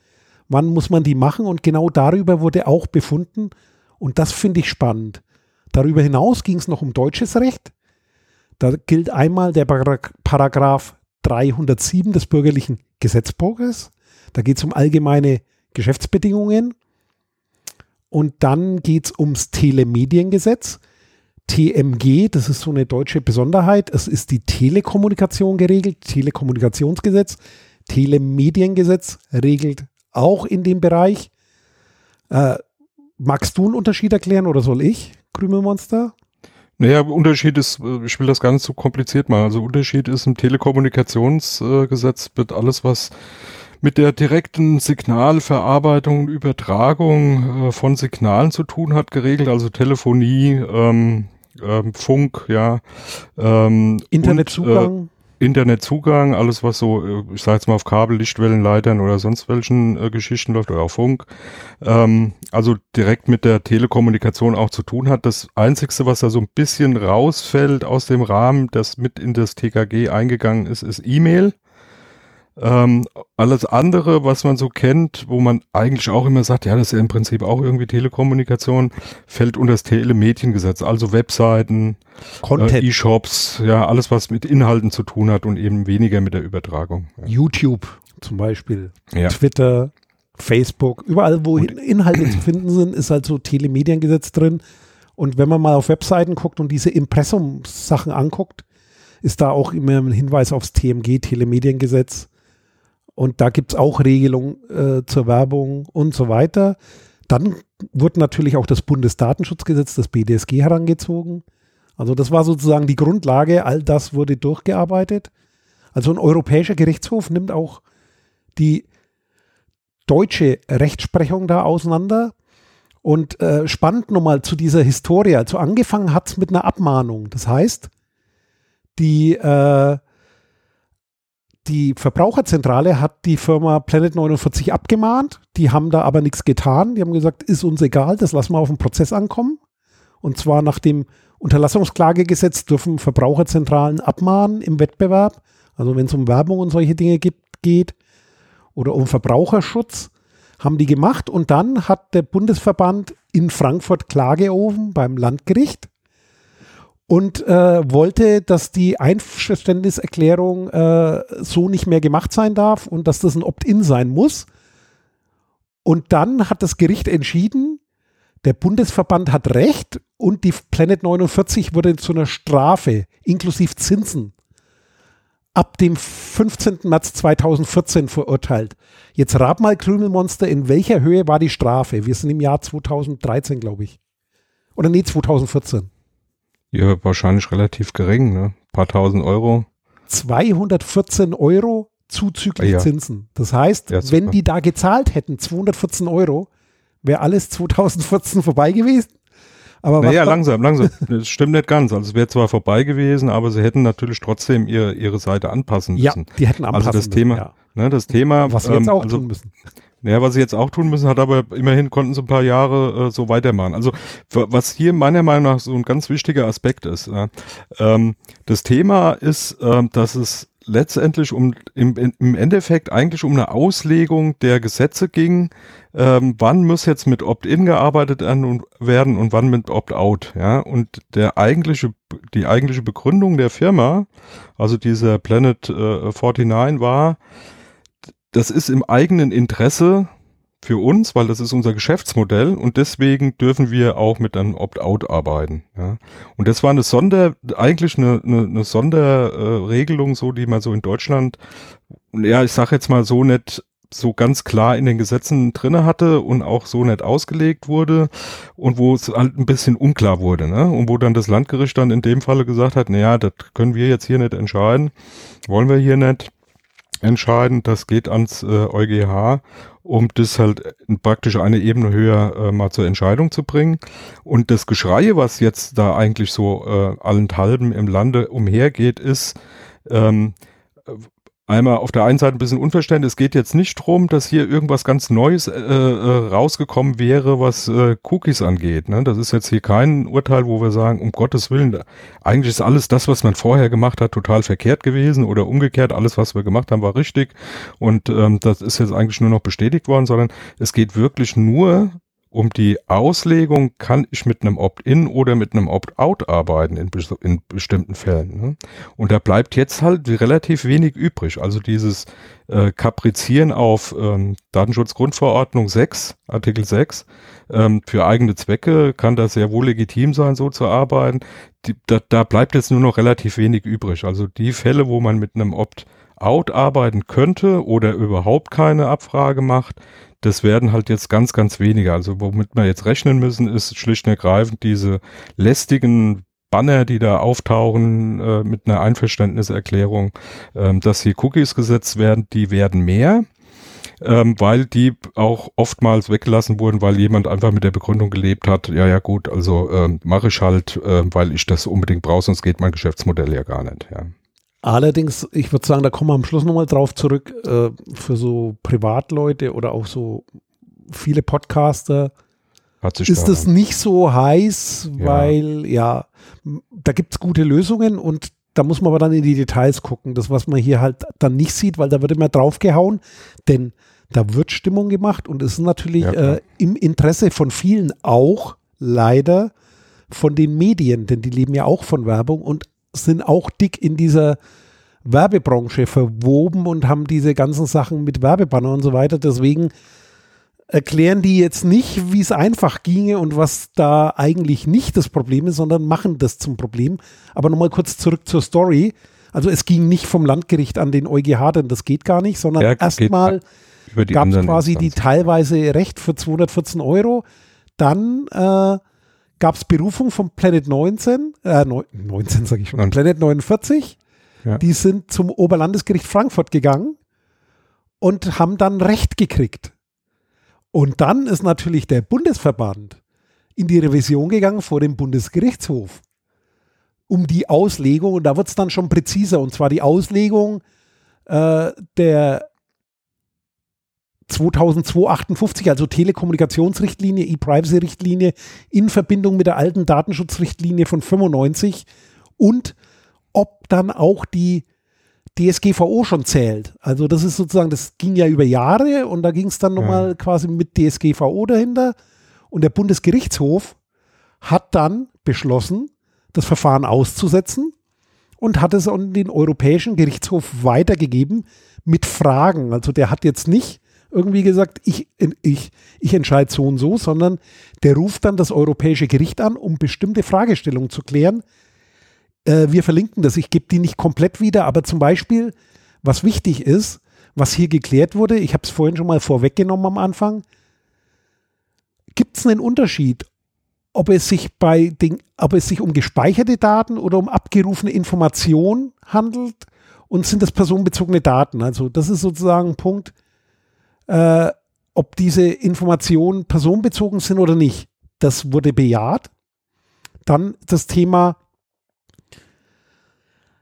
wann muss man die machen und genau darüber wurde auch befunden. Und das finde ich spannend. Darüber hinaus ging es noch um deutsches Recht. Da gilt einmal der Paragraph 307 des bürgerlichen Gesetzbuches. Da geht es um allgemeine Geschäftsbedingungen. Und dann geht es ums Telemediengesetz. TMG, das ist so eine deutsche Besonderheit. Es ist die Telekommunikation geregelt, Telekommunikationsgesetz. Telemediengesetz regelt auch in dem Bereich. Äh, magst du einen Unterschied erklären oder soll ich? Krümelmonster? Naja, Unterschied ist, äh, ich will das gar nicht so kompliziert machen. Also Unterschied ist im Telekommunikationsgesetz wird alles, was mit der direkten Signalverarbeitung und Übertragung äh, von Signalen zu tun hat, geregelt, also Telefonie, ähm, ähm, Funk, ja. Ähm, Internetzugang. Und, äh, Internetzugang, alles was so, äh, ich sage jetzt mal auf Kabel, Lichtwellenleitern oder sonst welchen äh, Geschichten läuft oder auf Funk, ähm, also direkt mit der Telekommunikation auch zu tun hat. Das Einzigste, was da so ein bisschen rausfällt aus dem Rahmen, das mit in das TKG eingegangen ist, ist E-Mail. Ähm, alles andere, was man so kennt, wo man eigentlich auch immer sagt, ja, das ist ja im Prinzip auch irgendwie Telekommunikation, fällt unter das Telemediengesetz, also Webseiten, äh, E-Shops, ja, alles, was mit Inhalten zu tun hat und eben weniger mit der Übertragung. Ja. YouTube zum Beispiel, ja. Twitter, Facebook, überall, wo und Inhalte zu finden sind, ist halt so Telemediengesetz drin. Und wenn man mal auf Webseiten guckt und diese Impressum-Sachen anguckt, ist da auch immer ein Hinweis aufs TMG, Telemediengesetz. Und da gibt es auch Regelungen äh, zur Werbung und so weiter. Dann wurde natürlich auch das Bundesdatenschutzgesetz, das BDSG, herangezogen. Also das war sozusagen die Grundlage, all das wurde durchgearbeitet. Also ein europäischer Gerichtshof nimmt auch die deutsche Rechtsprechung da auseinander. Und äh, spannend nochmal zu dieser Historie. Also angefangen hat es mit einer Abmahnung. Das heißt, die äh, die Verbraucherzentrale hat die Firma Planet 49 abgemahnt. Die haben da aber nichts getan. Die haben gesagt, ist uns egal, das lassen wir auf den Prozess ankommen. Und zwar nach dem Unterlassungsklagegesetz dürfen Verbraucherzentralen abmahnen im Wettbewerb. Also wenn es um Werbung und solche Dinge gibt, geht oder um Verbraucherschutz, haben die gemacht. Und dann hat der Bundesverband in Frankfurt Klage erhoben beim Landgericht und äh, wollte, dass die Einverständniserklärung äh, so nicht mehr gemacht sein darf und dass das ein Opt-in sein muss. Und dann hat das Gericht entschieden, der Bundesverband hat recht und die Planet 49 wurde zu einer Strafe inklusive Zinsen ab dem 15. März 2014 verurteilt. Jetzt rat mal Krümelmonster, in welcher Höhe war die Strafe? Wir sind im Jahr 2013, glaube ich. Oder nee, 2014. Ja, wahrscheinlich relativ gering, ne? Ein paar tausend Euro. 214 Euro zuzüglich Ah, ja. Zinsen. Das heißt, Ja, wenn die da gezahlt hätten, 214 Euro, wäre alles 2014 vorbei gewesen. Aber Naja, langsam, langsam. Das stimmt nicht ganz. Also es wäre zwar vorbei gewesen, aber sie hätten natürlich trotzdem ihr, ihre Seite anpassen ja, müssen. die hätten anpassen Also das müssen, Thema, ja. Ne, das Thema, Was wir jetzt ähm, auch also, tun müssen. Ja, was sie jetzt auch tun müssen, hat aber immerhin konnten sie ein paar Jahre äh, so weitermachen. Also was hier meiner Meinung nach so ein ganz wichtiger Aspekt ist, äh, ähm, das Thema ist, ähm, dass es letztendlich um im, im Endeffekt eigentlich um eine Auslegung der Gesetze ging, ähm, wann muss jetzt mit Opt-in gearbeitet werden und, werden und wann mit Opt-out, ja. Und der eigentliche, die eigentliche Begründung der Firma, also dieser Planet äh, 49 war, das ist im eigenen Interesse für uns, weil das ist unser Geschäftsmodell und deswegen dürfen wir auch mit einem Opt-out arbeiten. Ja. Und das war eine Sonder, eigentlich eine, eine, eine Sonderregelung, so die man so in Deutschland, ja, ich sag jetzt mal so nicht so ganz klar in den Gesetzen drinne hatte und auch so nicht ausgelegt wurde und wo es halt ein bisschen unklar wurde, ne? Und wo dann das Landgericht dann in dem Falle gesagt hat, naja, das können wir jetzt hier nicht entscheiden, wollen wir hier nicht entscheiden, das geht ans äh, EuGH, um das halt praktisch eine Ebene höher äh, mal zur Entscheidung zu bringen. Und das Geschrei, was jetzt da eigentlich so äh, allenthalben im Lande umhergeht, ist ähm, einmal auf der einen Seite ein bisschen Unverständnis. Es geht jetzt nicht drum, dass hier irgendwas ganz Neues äh, äh, rausgekommen wäre, was äh, Cookies angeht. Ne? Das ist jetzt hier kein Urteil, wo wir sagen, um Gottes Willen, eigentlich ist alles das, was man vorher gemacht hat, total verkehrt gewesen oder umgekehrt, alles, was wir gemacht haben, war richtig. Und ähm, das ist jetzt eigentlich nur noch bestätigt worden, sondern es geht wirklich nur um die Auslegung, kann ich mit einem Opt-in oder mit einem Opt-out arbeiten in, in bestimmten Fällen. Ne? Und da bleibt jetzt halt relativ wenig übrig. Also dieses äh, Kaprizieren auf ähm, Datenschutzgrundverordnung 6, Artikel 6, ähm, für eigene Zwecke kann das sehr wohl legitim sein, so zu arbeiten. Die, da, da bleibt jetzt nur noch relativ wenig übrig. Also die Fälle, wo man mit einem Opt-out arbeiten könnte oder überhaupt keine Abfrage macht, das werden halt jetzt ganz, ganz wenige. Also womit wir jetzt rechnen müssen, ist schlicht und ergreifend diese lästigen Banner, die da auftauchen äh, mit einer Einverständniserklärung, ähm, dass hier Cookies gesetzt werden, die werden mehr, ähm, weil die auch oftmals weggelassen wurden, weil jemand einfach mit der Begründung gelebt hat, ja, ja gut, also ähm, mache ich halt, äh, weil ich das unbedingt brauche, sonst geht mein Geschäftsmodell ja gar nicht. Ja. Allerdings, ich würde sagen, da kommen wir am Schluss nochmal drauf zurück, äh, für so Privatleute oder auch so viele Podcaster ist da- es nicht so heiß, Ja. weil ja, da gibt es gute Lösungen und da muss man aber dann in die Details gucken. Das, was man hier halt dann nicht sieht, weil da wird immer draufgehauen, denn da wird Stimmung gemacht und es ist natürlich Ja, äh, im Interesse von vielen auch leider von den Medien, denn die leben ja auch von Werbung und sind auch dick in dieser Werbebranche verwoben und haben diese ganzen Sachen mit Werbebanner und so weiter. Deswegen erklären die jetzt nicht, wie es einfach ginge und was da eigentlich nicht das Problem ist, sondern machen das zum Problem. Aber nochmal kurz zurück zur Story. Also es ging nicht vom Landgericht an den EuGH, denn das geht gar nicht, sondern Ja, erstmal gab es quasi die teilweise Recht für 214 Euro. Dann äh, gab es Berufung von Planet 19, äh, neun- 19 sage ich schon, Neun- Planet 49. Ja. Die sind zum Oberlandesgericht Frankfurt gegangen und haben dann Recht gekriegt. Und dann ist natürlich der Bundesverband in die Revision gegangen vor dem Bundesgerichtshof um die Auslegung und da wird es dann schon präziser und zwar die Auslegung äh, der 2258, also Telekommunikationsrichtlinie, E-Privacy-Richtlinie in Verbindung mit der alten Datenschutzrichtlinie von 95 und ob dann auch die DSGVO schon zählt. Also das ist sozusagen, das ging ja über Jahre und da ging es dann nochmal quasi mit DSGVO dahinter und der Bundesgerichtshof hat dann beschlossen, das Verfahren auszusetzen und hat es an den Europäischen Gerichtshof weitergegeben mit Fragen. Also der hat jetzt nicht irgendwie gesagt, ich, ich, ich entscheide so und so, sondern der ruft dann das Europäische Gericht an, um bestimmte Fragestellungen zu klären. Äh, wir verlinken das, ich gebe die nicht komplett wieder, aber zum Beispiel, was wichtig ist, was hier geklärt wurde, ich habe es vorhin schon mal vorweggenommen am Anfang, gibt es einen Unterschied, ob es sich bei den, ob es sich um gespeicherte Daten oder um abgerufene Informationen handelt und sind das personenbezogene Daten. Also das ist sozusagen ein Punkt, äh, ob diese Informationen personenbezogen sind oder nicht. Das wurde bejaht. Dann das Thema,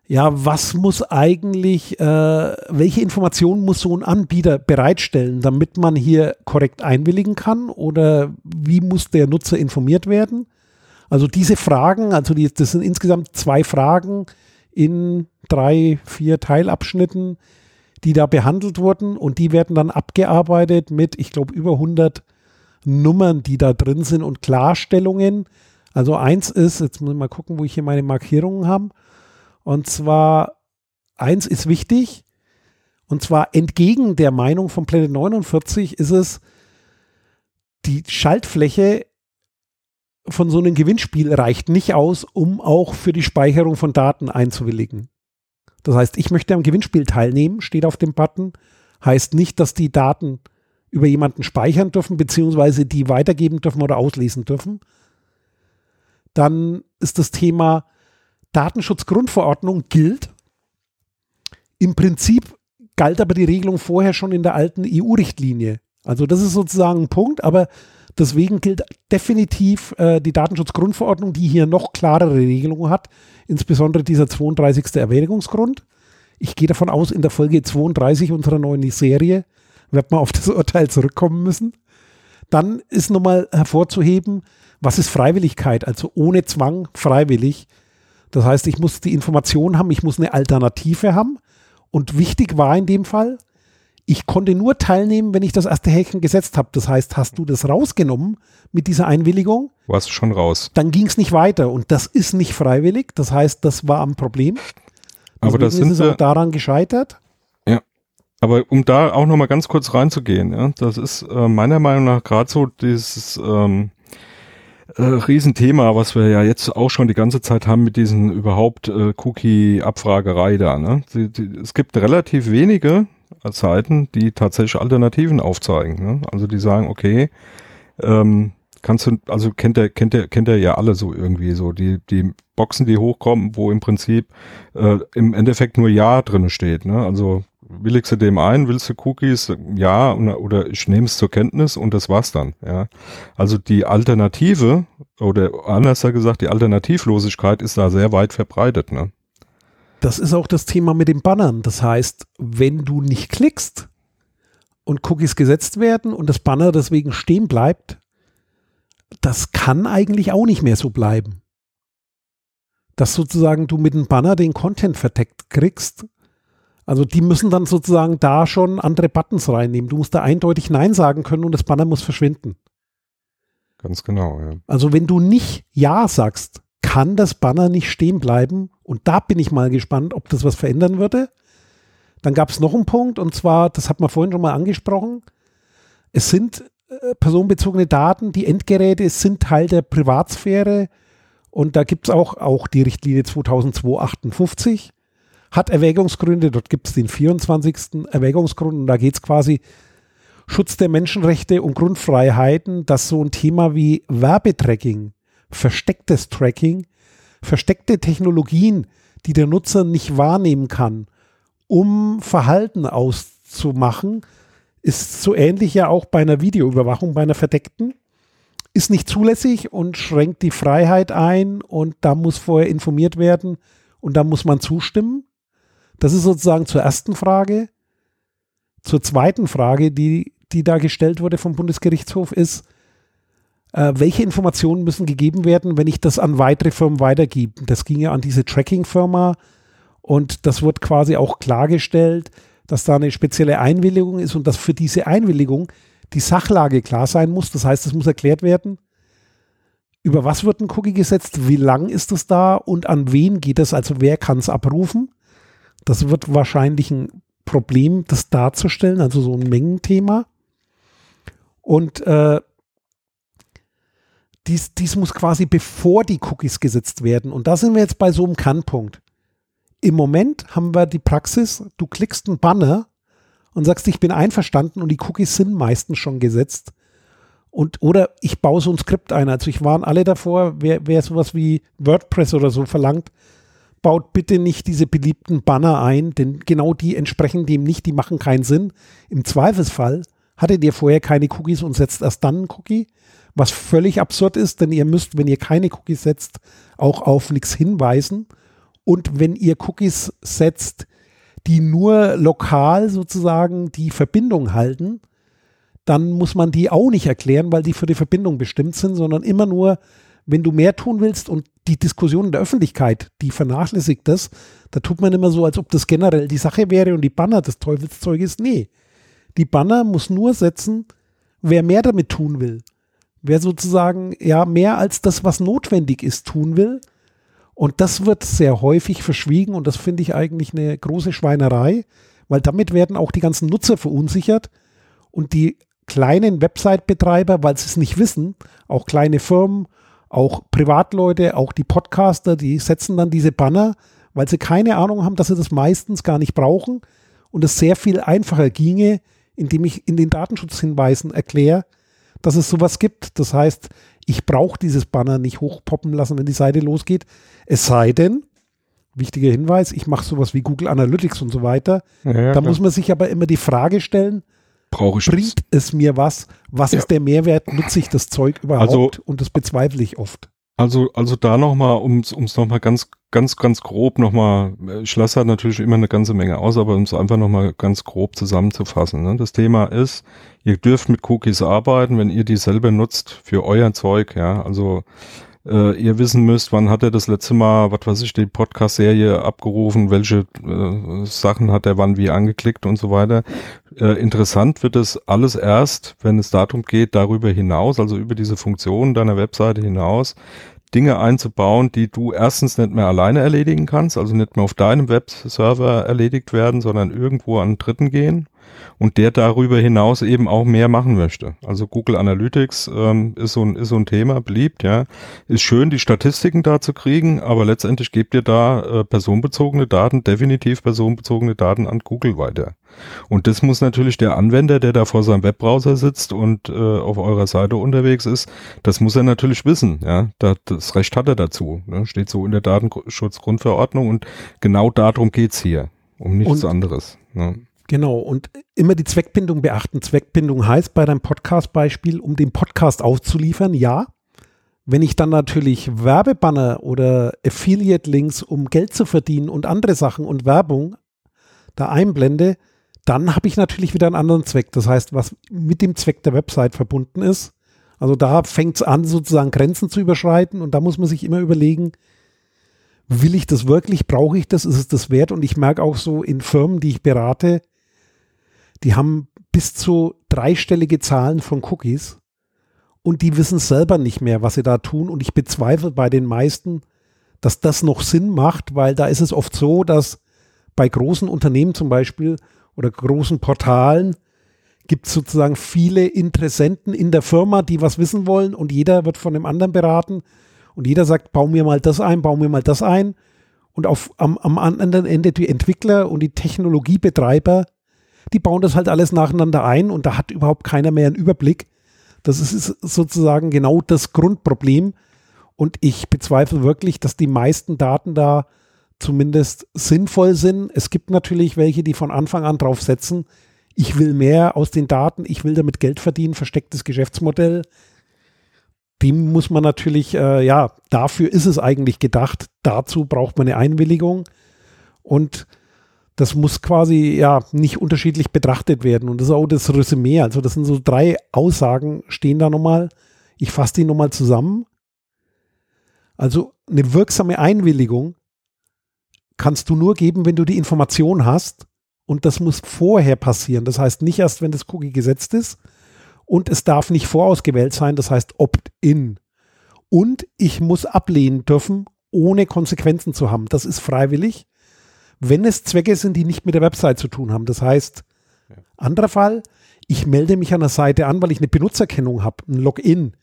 ja, was muss eigentlich, äh, welche Informationen muss so ein Anbieter bereitstellen, damit man hier korrekt einwilligen kann oder wie muss der Nutzer informiert werden? Also diese Fragen, also die, das sind insgesamt zwei Fragen in drei, vier Teilabschnitten, die da behandelt wurden und die werden dann abgearbeitet mit, ich glaube, über 100 Nummern, die da drin sind und Klarstellungen. Also eins ist, jetzt muss ich mal gucken, wo ich hier meine Markierungen habe. Und zwar, eins ist wichtig, und zwar entgegen der Meinung von Planet 49 ist es, die Schaltfläche von so einem Gewinnspiel reicht nicht aus, um auch für die Speicherung von Daten einzuwilligen. Das heißt, ich möchte am Gewinnspiel teilnehmen, steht auf dem Button, heißt nicht, dass die Daten über jemanden speichern dürfen, beziehungsweise die weitergeben dürfen oder auslesen dürfen. Dann ist das Thema Datenschutzgrundverordnung gilt. Im Prinzip galt aber die Regelung vorher schon in der alten EU-Richtlinie. Also das ist sozusagen ein Punkt, aber deswegen gilt definitiv äh, die Datenschutzgrundverordnung, die hier noch klarere Regelungen hat, insbesondere dieser 32. Erwägungsgrund. Ich gehe davon aus, in der Folge 32 unserer neuen Serie wird man auf das Urteil zurückkommen müssen. Dann ist nochmal hervorzuheben, was ist Freiwilligkeit, also ohne Zwang freiwillig. Das heißt, ich muss die Information haben, ich muss eine Alternative haben. Und wichtig war in dem Fall, ich konnte nur teilnehmen, wenn ich das erste Häkchen gesetzt habe. Das heißt, hast du das rausgenommen mit dieser Einwilligung? Warst du schon raus. Dann ging es nicht weiter. Und das ist nicht freiwillig. Das heißt, das war ein Problem. Aber das ist sind es auch daran gescheitert. Ja. Aber um da auch nochmal ganz kurz reinzugehen, ja, das ist äh, meiner Meinung nach gerade so dieses ähm, äh, Riesenthema, was wir ja jetzt auch schon die ganze Zeit haben mit diesen überhaupt äh, Cookie-Abfragerei da. Ne? Die, die, es gibt relativ wenige Seiten, die tatsächlich Alternativen aufzeigen. Ne? Also die sagen, okay, ähm, kannst du, also kennt er, kennt er, kennt er ja alle so irgendwie so, die, die Boxen, die hochkommen, wo im Prinzip äh, im Endeffekt nur Ja drin steht. Ne? Also willigst du dem ein, willst du Cookies? Ja, oder ich nehme es zur Kenntnis und das war's dann. Ja, also die Alternative oder anders gesagt, die Alternativlosigkeit ist da sehr weit verbreitet. Ne? Das ist auch das Thema mit den Bannern. Das heißt, wenn du nicht klickst und Cookies gesetzt werden und das Banner deswegen stehen bleibt, das kann eigentlich auch nicht mehr so bleiben. Dass sozusagen du mit dem Banner den Content verdeckt kriegst also die müssen dann sozusagen da schon andere Buttons reinnehmen. Du musst da eindeutig Nein sagen können und das Banner muss verschwinden. Ganz genau, ja. Also wenn du nicht Ja sagst, kann das Banner nicht stehen bleiben. Und da bin ich mal gespannt, ob das was verändern würde. Dann gab es noch einen Punkt, und zwar, das hat man vorhin schon mal angesprochen, es sind äh, personenbezogene Daten, die Endgeräte sind Teil der Privatsphäre und da gibt es auch, auch die Richtlinie 2002-58 hat Erwägungsgründe. Dort gibt es den 24. Erwägungsgrund und da geht es quasi Schutz der Menschenrechte und Grundfreiheiten, dass so ein Thema wie Werbetracking, verstecktes Tracking, versteckte Technologien, die der Nutzer nicht wahrnehmen kann, um Verhalten auszumachen, ist so ähnlich ja auch bei einer Videoüberwachung, bei einer verdeckten, ist nicht zulässig und schränkt die Freiheit ein und da muss vorher informiert werden und da muss man zustimmen. Das ist sozusagen zur ersten Frage. Zur zweiten Frage, die, die da gestellt wurde vom Bundesgerichtshof, ist, äh, welche Informationen müssen gegeben werden, wenn ich das an weitere Firmen weitergebe? Das ging ja an diese Tracking-Firma und das wird quasi auch klargestellt, dass da eine spezielle Einwilligung ist und dass für diese Einwilligung die Sachlage klar sein muss. Das heißt, es muss erklärt werden, über was wird ein Cookie gesetzt, wie lang ist es da und an wen geht es, also wer kann es abrufen. Das wird wahrscheinlich ein Problem, das darzustellen, also so ein Mengenthema. Und äh, dies, dies muss quasi bevor die Cookies gesetzt werden. Und da sind wir jetzt bei so einem Kannpunkt. Im Moment haben wir die Praxis, du klickst einen Banner und sagst, ich bin einverstanden und die Cookies sind meistens schon gesetzt. Und, oder ich baue so ein Skript ein. Also ich warne alle davor, wer, wer sowas wie WordPress oder so verlangt, baut bitte nicht diese beliebten Banner ein, denn genau die entsprechen dem nicht, die machen keinen Sinn. Im Zweifelsfall hattet ihr vorher keine Cookies und setzt erst dann einen Cookie, was völlig absurd ist, denn ihr müsst, wenn ihr keine Cookies setzt, auch auf nichts hinweisen. Und wenn ihr Cookies setzt, die nur lokal sozusagen die Verbindung halten, dann muss man die auch nicht erklären, weil die für die Verbindung bestimmt sind, sondern immer nur, wenn du mehr tun willst und die Diskussion in der Öffentlichkeit, die vernachlässigt das, da tut man immer so, als ob das generell die Sache wäre und die Banner des Teufelszeug ist. Nee, die Banner muss nur setzen, wer mehr damit tun will. Wer sozusagen ja mehr als das, was notwendig ist, tun will. Und das wird sehr häufig verschwiegen und das finde ich eigentlich eine große Schweinerei, weil damit werden auch die ganzen Nutzer verunsichert und die kleinen Website-Betreiber, weil sie es nicht wissen, auch kleine Firmen, auch Privatleute, auch die Podcaster, die setzen dann diese Banner, weil sie keine Ahnung haben, dass sie das meistens gar nicht brauchen und es sehr viel einfacher ginge, indem ich in den Datenschutzhinweisen erkläre, dass es sowas gibt. Das heißt, ich brauche dieses Banner nicht hochpoppen lassen, wenn die Seite losgeht. Es sei denn, wichtiger Hinweis, ich mache sowas wie Google Analytics und so weiter. Ja, ja, da klar. muss man sich aber immer die Frage stellen, Brauche ich bringt das? es mir was? Was ja. ist der Mehrwert? Nutze ich das Zeug überhaupt? Also, und das bezweifle ich oft. Also, also da nochmal, um es nochmal ganz, ganz, ganz grob nochmal, ich lasse halt natürlich immer eine ganze Menge aus, aber um es einfach nochmal ganz grob zusammenzufassen. Ne? Das Thema ist, ihr dürft mit Cookies arbeiten, wenn ihr die selber nutzt für euer Zeug, ja. Also äh, ihr wissen müsst, wann hat er das letzte Mal, was weiß ich, die Podcast-Serie abgerufen, welche äh, Sachen hat er wann wie angeklickt und so weiter. Äh, interessant wird es alles erst, wenn es darum geht, darüber hinaus, also über diese Funktionen deiner Webseite hinaus, Dinge einzubauen, die du erstens nicht mehr alleine erledigen kannst, also nicht mehr auf deinem Webserver erledigt werden, sondern irgendwo an Dritten gehen und der darüber hinaus eben auch mehr machen möchte. Also Google Analytics ähm, ist, so ein, ist so ein Thema, beliebt, ja. Ist schön, die Statistiken da zu kriegen, aber letztendlich gebt ihr da äh, personenbezogene Daten, definitiv personenbezogene Daten an Google weiter. Und das muss natürlich der Anwender, der da vor seinem Webbrowser sitzt und äh, auf eurer Seite unterwegs ist, das muss er natürlich wissen. Ja, da, das Recht hat er dazu. Ne? Steht so in der Datenschutzgrundverordnung und genau darum geht's hier, um nichts und anderes. Ne? Genau, und immer die Zweckbindung beachten. Zweckbindung heißt bei deinem Podcast-Beispiel, um den Podcast aufzuliefern, ja. Wenn ich dann natürlich Werbebanner oder Affiliate-Links, um Geld zu verdienen und andere Sachen und Werbung da einblende, dann habe ich natürlich wieder einen anderen Zweck. Das heißt, was mit dem Zweck der Website verbunden ist. Also da fängt es an, sozusagen Grenzen zu überschreiten und da muss man sich immer überlegen, will ich das wirklich, brauche ich das, ist es das wert? Und ich merke auch so in Firmen, die ich berate, die haben bis zu dreistellige Zahlen von Cookies und die wissen selber nicht mehr, was sie da tun. Und ich bezweifle bei den meisten, dass das noch Sinn macht, weil da ist es oft so, dass bei großen Unternehmen zum Beispiel oder großen Portalen gibt es sozusagen viele Interessenten in der Firma, die was wissen wollen und jeder wird von dem anderen beraten und jeder sagt, bau mir mal das ein, bau mir mal das ein. Und auf, am, am anderen Ende die Entwickler und die Technologiebetreiber die bauen das halt alles nacheinander ein und da hat überhaupt keiner mehr einen Überblick. Das ist sozusagen genau das Grundproblem. Und ich bezweifle wirklich, dass die meisten Daten da zumindest sinnvoll sind. Es gibt natürlich welche, die von Anfang an drauf setzen, ich will mehr aus den Daten, ich will damit Geld verdienen, verstecktes Geschäftsmodell. Dem muss man natürlich, äh, ja, dafür ist es eigentlich gedacht. Dazu braucht man eine Einwilligung. Und das muss quasi ja nicht unterschiedlich betrachtet werden. Und das ist auch das Resümee. Also das sind so drei Aussagen, stehen da nochmal. Ich fasse die nochmal zusammen. Also eine wirksame Einwilligung kannst du nur geben, wenn du die Information hast. Und das muss vorher passieren. Das heißt nicht erst, wenn das Cookie gesetzt ist. Und es darf nicht vorausgewählt sein. Das heißt opt-in. Und ich muss ablehnen dürfen, ohne Konsequenzen zu haben. Das ist freiwillig wenn es Zwecke sind, die nicht mit der Website zu tun haben. Das heißt, ja. anderer Fall, ich melde mich an der Seite an, weil ich eine Benutzerkennung habe, ein Login,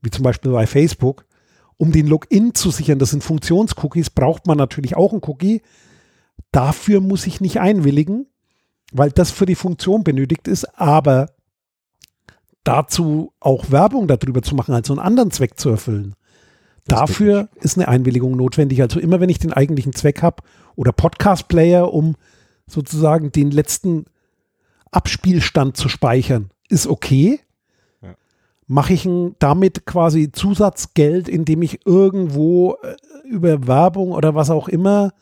wie zum Beispiel bei Facebook. Um den Login zu sichern, das sind Funktionscookies, braucht man natürlich auch ein Cookie. Dafür muss ich nicht einwilligen, weil das für die Funktion benötigt ist, aber dazu auch Werbung darüber zu machen, also einen anderen Zweck zu erfüllen. Dafür ist eine Einwilligung notwendig. Also immer wenn ich den eigentlichen Zweck habe oder Podcast-Player, um sozusagen den letzten Abspielstand zu speichern, ist okay. Ja. Mache ich damit quasi Zusatzgeld, indem ich irgendwo äh, über Werbung oder was auch immer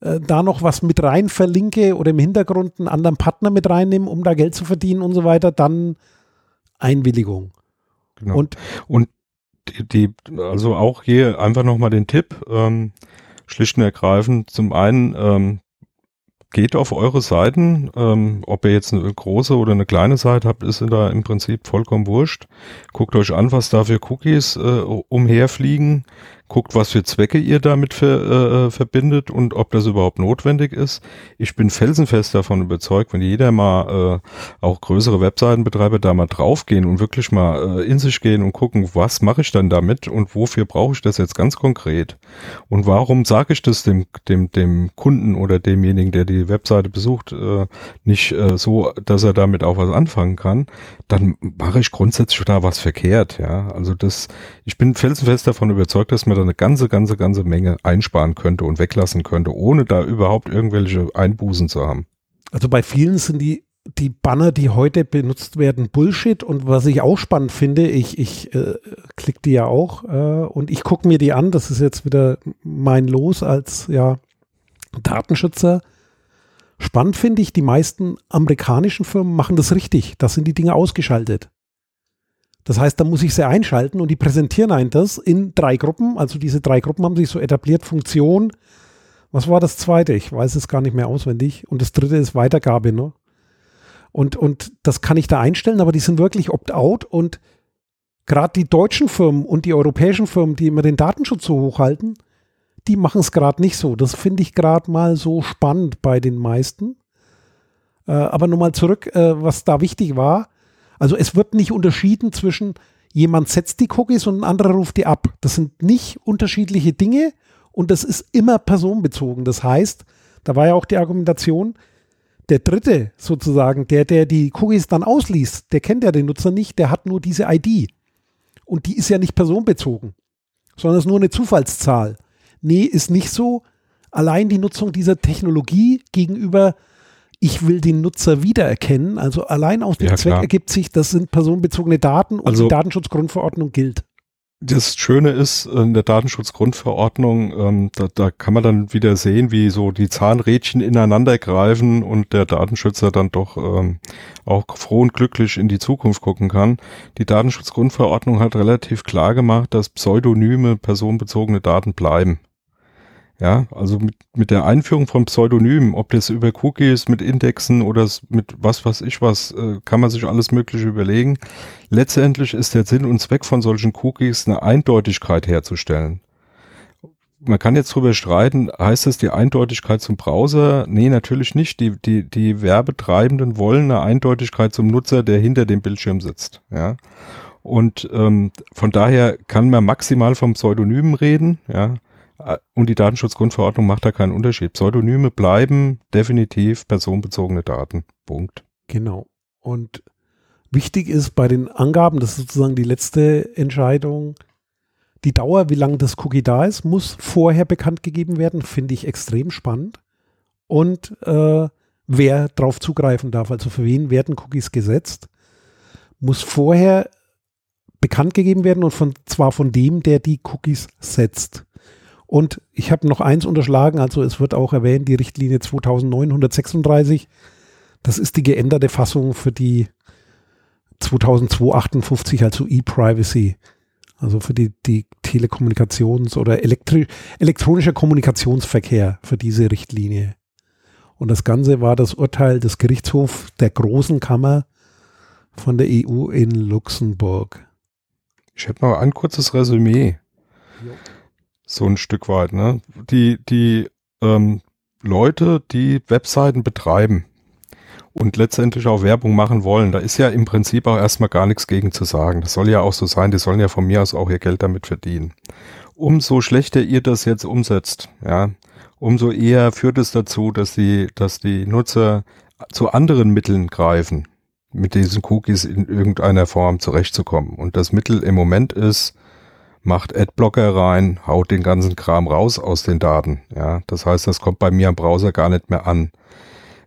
äh, da noch was mit rein verlinke oder im Hintergrund einen anderen Partner mit reinnehme, um da Geld zu verdienen und so weiter, dann Einwilligung. Genau. Und, und die, also auch hier einfach nochmal den Tipp, ähm, schlicht und ergreifend, zum einen, ähm, geht auf eure Seiten, ähm, ob ihr jetzt eine große oder eine kleine Seite habt, ist da im Prinzip vollkommen wurscht. Guckt euch an, was da für Cookies äh, umherfliegen guckt, was für Zwecke ihr damit ver, äh, äh, verbindet und ob das überhaupt notwendig ist. Ich bin felsenfest davon überzeugt, wenn jeder mal äh, auch größere Webseitenbetreiber da mal draufgehen und wirklich mal äh, in sich gehen und gucken, was mache ich dann damit und wofür brauche ich das jetzt ganz konkret und warum sage ich das dem dem dem Kunden oder demjenigen, der die Webseite besucht, äh, nicht äh, so, dass er damit auch was anfangen kann, dann mache ich grundsätzlich da was verkehrt. Ja, also das, ich bin felsenfest davon überzeugt, dass man da eine ganze, ganze, ganze Menge einsparen könnte und weglassen könnte, ohne da überhaupt irgendwelche Einbußen zu haben. Also bei vielen sind die, die Banner, die heute benutzt werden, Bullshit. Und was ich auch spannend finde, ich, ich äh, klicke die ja auch äh, und ich gucke mir die an. Das ist jetzt wieder mein Los als ja, Datenschützer. Spannend finde ich, die meisten amerikanischen Firmen machen das richtig. Da sind die Dinge ausgeschaltet. Das heißt, da muss ich sie einschalten und die präsentieren ein das in drei Gruppen. Also diese drei Gruppen haben sich so etabliert. Funktion. Was war das zweite? Ich weiß es gar nicht mehr auswendig. Und das dritte ist Weitergabe. Ne? Und, und das kann ich da einstellen, aber die sind wirklich opt-out und gerade die deutschen Firmen und die europäischen Firmen, die immer den Datenschutz so hochhalten, die machen es gerade nicht so. Das finde ich gerade mal so spannend bei den meisten. Äh, aber nochmal zurück, äh, was da wichtig war. Also es wird nicht unterschieden zwischen jemand setzt die Cookies und ein anderer ruft die ab. Das sind nicht unterschiedliche Dinge und das ist immer personenbezogen. Das heißt, da war ja auch die Argumentation, der Dritte sozusagen, der, der die Cookies dann ausliest, der kennt ja den Nutzer nicht, der hat nur diese ID. Und die ist ja nicht personenbezogen, sondern ist nur eine Zufallszahl. Nee, ist nicht so. Allein die Nutzung dieser Technologie gegenüber ich will den Nutzer wiedererkennen. Also allein aus dem ja, Zweck klar. ergibt sich, das sind personenbezogene Daten und also, die Datenschutzgrundverordnung gilt. Das Schöne ist in der Datenschutzgrundverordnung, ähm, da, da kann man dann wieder sehen, wie so die Zahnrädchen ineinander greifen und der Datenschützer dann doch ähm, auch froh und glücklich in die Zukunft gucken kann. Die Datenschutzgrundverordnung hat relativ klar gemacht, dass pseudonyme personenbezogene Daten bleiben. Ja, also mit, mit der Einführung von Pseudonymen, ob das über Cookies mit Indexen oder mit was weiß ich was, äh, kann man sich alles Mögliche überlegen. Letztendlich ist der Sinn und Zweck von solchen Cookies eine Eindeutigkeit herzustellen. Man kann jetzt drüber streiten, heißt das die Eindeutigkeit zum Browser? Nee, natürlich nicht. Die, die, die Werbetreibenden wollen eine Eindeutigkeit zum Nutzer, der hinter dem Bildschirm sitzt. Ja. Und ähm, von daher kann man maximal vom Pseudonymen reden, ja. Und die Datenschutzgrundverordnung macht da keinen Unterschied. Pseudonyme bleiben definitiv personenbezogene Daten. Punkt. Genau. Und wichtig ist bei den Angaben, das ist sozusagen die letzte Entscheidung, die Dauer, wie lange das Cookie da ist, muss vorher bekannt gegeben werden, finde ich extrem spannend. Und äh, wer darauf zugreifen darf, also für wen werden Cookies gesetzt, muss vorher bekannt gegeben werden und von, zwar von dem, der die Cookies setzt. Und ich habe noch eins unterschlagen, also es wird auch erwähnt, die Richtlinie 2936. Das ist die geänderte Fassung für die 2258, also E-Privacy. Also für die, die Telekommunikations- oder Elektri elektronischer Kommunikationsverkehr für diese Richtlinie. Und das Ganze war das Urteil des Gerichtshofs der Großen Kammer von der EU in Luxemburg. Ich hätte noch ein kurzes Resümee. Jo so ein Stück weit, ne? Die, die ähm, Leute, die Webseiten betreiben und letztendlich auch Werbung machen wollen, da ist ja im Prinzip auch erstmal gar nichts gegen zu sagen. Das soll ja auch so sein, die sollen ja von mir aus auch ihr Geld damit verdienen. Umso schlechter ihr das jetzt umsetzt, ja, umso eher führt es dazu, dass die, dass die Nutzer zu anderen Mitteln greifen. mit diesen Cookies in irgendeiner Form zurechtzukommen. Und das Mittel im Moment ist, macht Adblocker rein, haut den ganzen Kram raus aus den Daten. Ja, das heißt, das kommt bei mir am Browser gar nicht mehr an.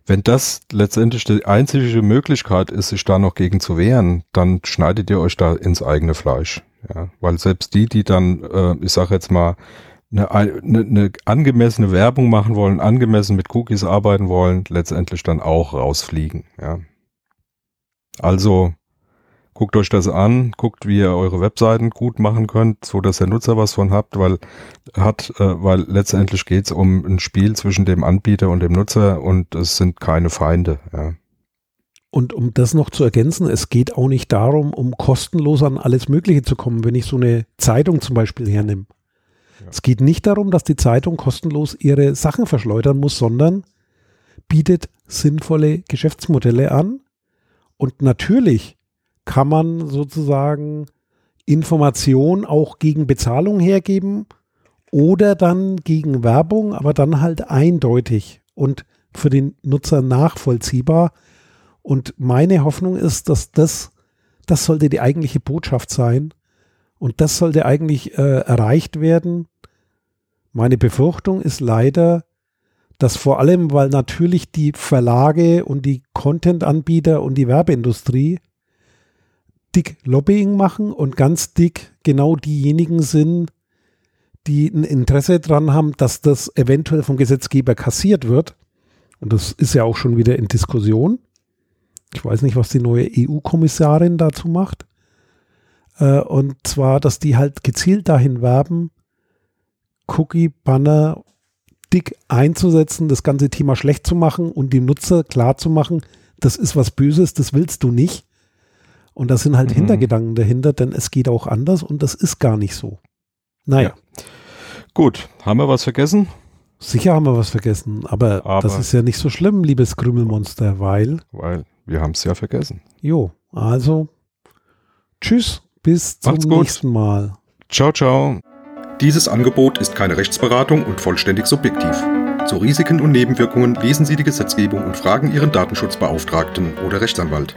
Wenn das letztendlich die einzige Möglichkeit ist, sich da noch gegen zu wehren, dann schneidet ihr euch da ins eigene Fleisch. Ja, weil selbst die, die dann, äh, ich sage jetzt mal, eine, eine, eine angemessene Werbung machen wollen, angemessen mit Cookies arbeiten wollen, letztendlich dann auch rausfliegen. Ja. Also guckt euch das an, guckt, wie ihr eure Webseiten gut machen könnt, so dass der Nutzer was von habt, weil hat, äh, weil letztendlich geht es um ein Spiel zwischen dem Anbieter und dem Nutzer und es sind keine Feinde. Ja. Und um das noch zu ergänzen, es geht auch nicht darum, um kostenlos an alles Mögliche zu kommen, wenn ich so eine Zeitung zum Beispiel hernehme. Ja. Es geht nicht darum, dass die Zeitung kostenlos ihre Sachen verschleudern muss, sondern bietet sinnvolle Geschäftsmodelle an. Und natürlich kann man sozusagen Information auch gegen Bezahlung hergeben oder dann gegen Werbung, aber dann halt eindeutig und für den Nutzer nachvollziehbar. Und meine Hoffnung ist, dass das, das sollte die eigentliche Botschaft sein. Und das sollte eigentlich äh, erreicht werden. Meine Befürchtung ist leider, dass vor allem, weil natürlich die Verlage und die Content-Anbieter und die Werbeindustrie dick Lobbying machen und ganz dick genau diejenigen sind, die ein Interesse dran haben, dass das eventuell vom Gesetzgeber kassiert wird. Und das ist ja auch schon wieder in Diskussion. Ich weiß nicht, was die neue EU-Kommissarin dazu macht. Äh, und zwar, dass die halt gezielt dahin werben, Cookie-Banner dick einzusetzen, das ganze Thema schlecht zu machen und dem Nutzer klar zu machen, das ist was Böses, das willst du nicht. Und da sind halt mhm. Hintergedanken dahinter, denn es geht auch anders und das ist gar nicht so. Naja. Ja. Gut, haben wir was vergessen? Sicher haben wir was vergessen, aber, aber das ist ja nicht so schlimm, liebes Krümelmonster, weil. Weil wir haben es ja vergessen. Jo, also tschüss, bis zum Macht's nächsten Mal. Ciao, ciao. Dieses Angebot ist keine Rechtsberatung und vollständig subjektiv. Zu Risiken und Nebenwirkungen lesen Sie die Gesetzgebung und fragen Ihren Datenschutzbeauftragten oder Rechtsanwalt.